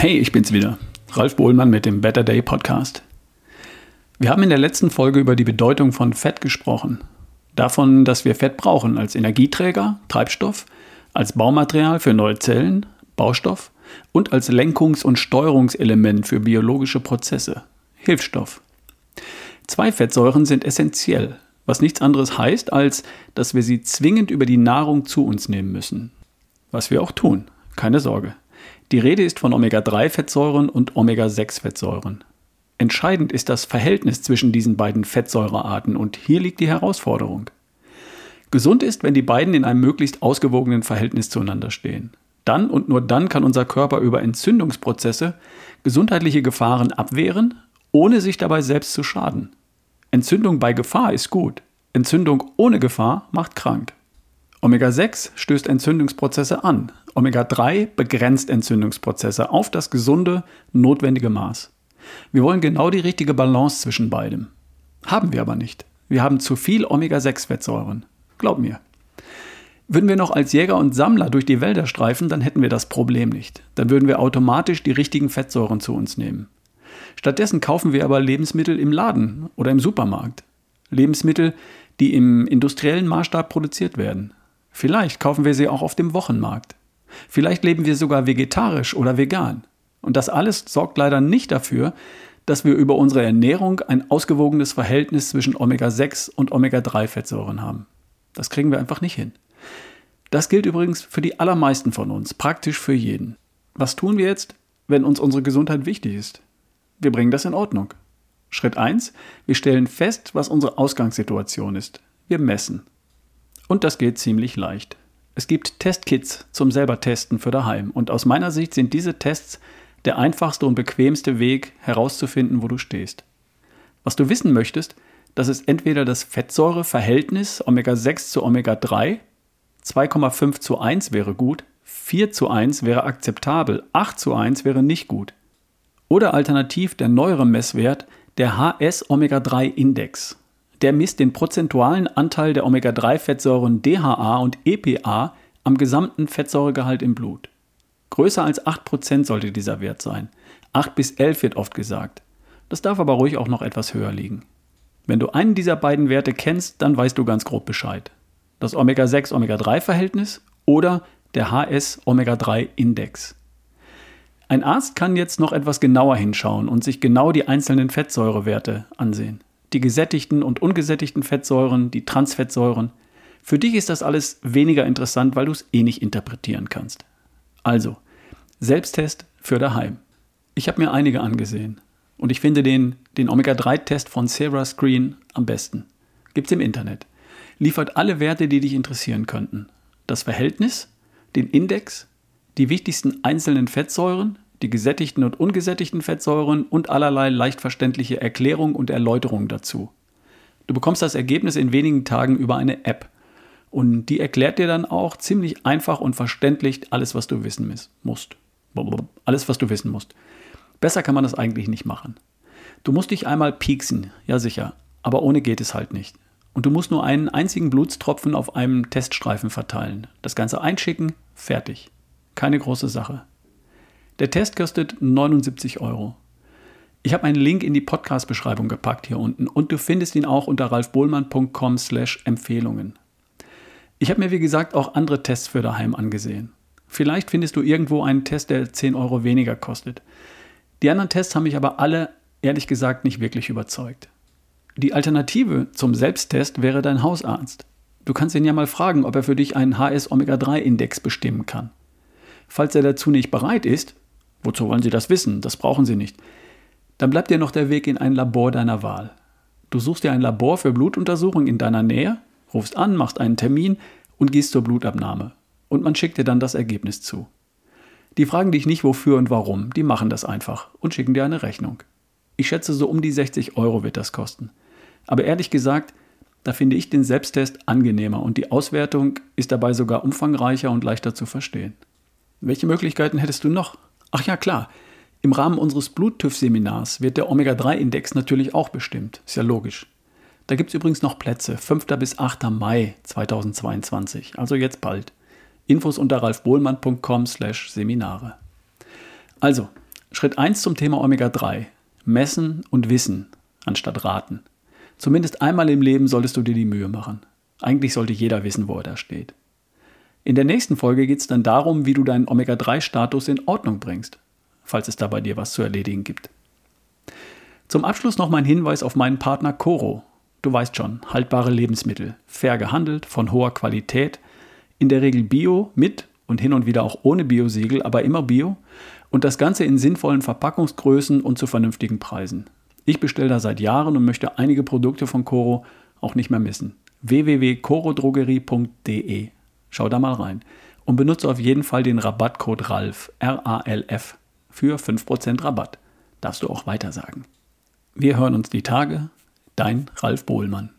Hey, ich bin's wieder. Ralf Bohlmann mit dem Better Day Podcast. Wir haben in der letzten Folge über die Bedeutung von Fett gesprochen. Davon, dass wir Fett brauchen als Energieträger, Treibstoff, als Baumaterial für neue Zellen, Baustoff und als Lenkungs- und Steuerungselement für biologische Prozesse, Hilfsstoff. Zwei Fettsäuren sind essentiell, was nichts anderes heißt, als dass wir sie zwingend über die Nahrung zu uns nehmen müssen. Was wir auch tun, keine Sorge. Die Rede ist von Omega-3-Fettsäuren und Omega-6-Fettsäuren. Entscheidend ist das Verhältnis zwischen diesen beiden Fettsäurearten und hier liegt die Herausforderung. Gesund ist, wenn die beiden in einem möglichst ausgewogenen Verhältnis zueinander stehen. Dann und nur dann kann unser Körper über Entzündungsprozesse gesundheitliche Gefahren abwehren, ohne sich dabei selbst zu schaden. Entzündung bei Gefahr ist gut, Entzündung ohne Gefahr macht krank. Omega-6 stößt Entzündungsprozesse an. Omega-3 begrenzt Entzündungsprozesse auf das gesunde, notwendige Maß. Wir wollen genau die richtige Balance zwischen beidem. Haben wir aber nicht. Wir haben zu viel Omega-6-Fettsäuren. Glaub mir. Würden wir noch als Jäger und Sammler durch die Wälder streifen, dann hätten wir das Problem nicht. Dann würden wir automatisch die richtigen Fettsäuren zu uns nehmen. Stattdessen kaufen wir aber Lebensmittel im Laden oder im Supermarkt. Lebensmittel, die im industriellen Maßstab produziert werden. Vielleicht kaufen wir sie auch auf dem Wochenmarkt. Vielleicht leben wir sogar vegetarisch oder vegan. Und das alles sorgt leider nicht dafür, dass wir über unsere Ernährung ein ausgewogenes Verhältnis zwischen Omega-6 und Omega-3-Fettsäuren haben. Das kriegen wir einfach nicht hin. Das gilt übrigens für die allermeisten von uns, praktisch für jeden. Was tun wir jetzt, wenn uns unsere Gesundheit wichtig ist? Wir bringen das in Ordnung. Schritt 1. Wir stellen fest, was unsere Ausgangssituation ist. Wir messen. Und das geht ziemlich leicht. Es gibt Testkits zum selber testen für daheim. Und aus meiner Sicht sind diese Tests der einfachste und bequemste Weg herauszufinden, wo du stehst. Was du wissen möchtest, das ist entweder das Fettsäureverhältnis Omega-6 zu Omega-3, 2,5 zu 1 wäre gut, 4 zu 1 wäre akzeptabel, 8 zu 1 wäre nicht gut. Oder alternativ der neuere Messwert, der HS-Omega-3-Index. Der misst den prozentualen Anteil der Omega-3-Fettsäuren DHA und EPA am gesamten Fettsäuregehalt im Blut. Größer als 8% sollte dieser Wert sein. 8 bis 11 wird oft gesagt. Das darf aber ruhig auch noch etwas höher liegen. Wenn du einen dieser beiden Werte kennst, dann weißt du ganz grob Bescheid. Das Omega-6-Omega-3-Verhältnis oder der HS-Omega-3-Index. Ein Arzt kann jetzt noch etwas genauer hinschauen und sich genau die einzelnen Fettsäurewerte ansehen die gesättigten und ungesättigten Fettsäuren, die Transfettsäuren. Für dich ist das alles weniger interessant, weil du es eh nicht interpretieren kannst. Also, Selbsttest für daheim. Ich habe mir einige angesehen und ich finde den, den Omega-3-Test von Sarah Screen am besten. Gibt's im Internet. Liefert alle Werte, die dich interessieren könnten. Das Verhältnis, den Index, die wichtigsten einzelnen Fettsäuren, die gesättigten und ungesättigten Fettsäuren und allerlei leicht verständliche Erklärungen und Erläuterungen dazu. Du bekommst das Ergebnis in wenigen Tagen über eine App. Und die erklärt dir dann auch ziemlich einfach und verständlich alles, was du wissen musst. Alles, was du wissen musst. Besser kann man das eigentlich nicht machen. Du musst dich einmal pieksen, ja sicher, aber ohne geht es halt nicht. Und du musst nur einen einzigen Blutstropfen auf einem Teststreifen verteilen. Das Ganze einschicken, fertig. Keine große Sache. Der Test kostet 79 Euro. Ich habe einen Link in die Podcast-Beschreibung gepackt hier unten und du findest ihn auch unter ralfbohlmann.com slash Empfehlungen. Ich habe mir wie gesagt auch andere Tests für daheim angesehen. Vielleicht findest du irgendwo einen Test, der 10 Euro weniger kostet. Die anderen Tests haben mich aber alle ehrlich gesagt nicht wirklich überzeugt. Die Alternative zum Selbsttest wäre dein Hausarzt. Du kannst ihn ja mal fragen, ob er für dich einen HS-Omega-3-Index bestimmen kann. Falls er dazu nicht bereit ist, Wozu wollen Sie das wissen? Das brauchen Sie nicht. Dann bleibt dir noch der Weg in ein Labor deiner Wahl. Du suchst dir ein Labor für Blutuntersuchung in deiner Nähe, rufst an, machst einen Termin und gehst zur Blutabnahme. Und man schickt dir dann das Ergebnis zu. Die fragen dich nicht wofür und warum, die machen das einfach und schicken dir eine Rechnung. Ich schätze, so um die 60 Euro wird das kosten. Aber ehrlich gesagt, da finde ich den Selbsttest angenehmer und die Auswertung ist dabei sogar umfangreicher und leichter zu verstehen. Welche Möglichkeiten hättest du noch? Ach ja, klar. Im Rahmen unseres Bluttüff-Seminars wird der Omega-3-Index natürlich auch bestimmt. Ist ja logisch. Da gibt es übrigens noch Plätze. 5. bis 8. Mai 2022. Also jetzt bald. Infos unter ralfbohlmann.com slash Seminare. Also, Schritt 1 zum Thema Omega-3. Messen und Wissen anstatt raten. Zumindest einmal im Leben solltest du dir die Mühe machen. Eigentlich sollte jeder wissen, wo er da steht. In der nächsten Folge geht es dann darum, wie du deinen Omega-3-Status in Ordnung bringst, falls es da bei dir was zu erledigen gibt. Zum Abschluss noch mein Hinweis auf meinen Partner Coro. Du weißt schon, haltbare Lebensmittel, fair gehandelt, von hoher Qualität, in der Regel Bio, mit und hin und wieder auch ohne Biosiegel, aber immer Bio und das Ganze in sinnvollen Verpackungsgrößen und zu vernünftigen Preisen. Ich bestelle da seit Jahren und möchte einige Produkte von Coro auch nicht mehr missen. www.corodrogerie.de Schau da mal rein und benutze auf jeden Fall den Rabattcode RALF, R-A-L-F, für 5% Rabatt. Darfst du auch weiter sagen. Wir hören uns die Tage. Dein Ralf Bohlmann.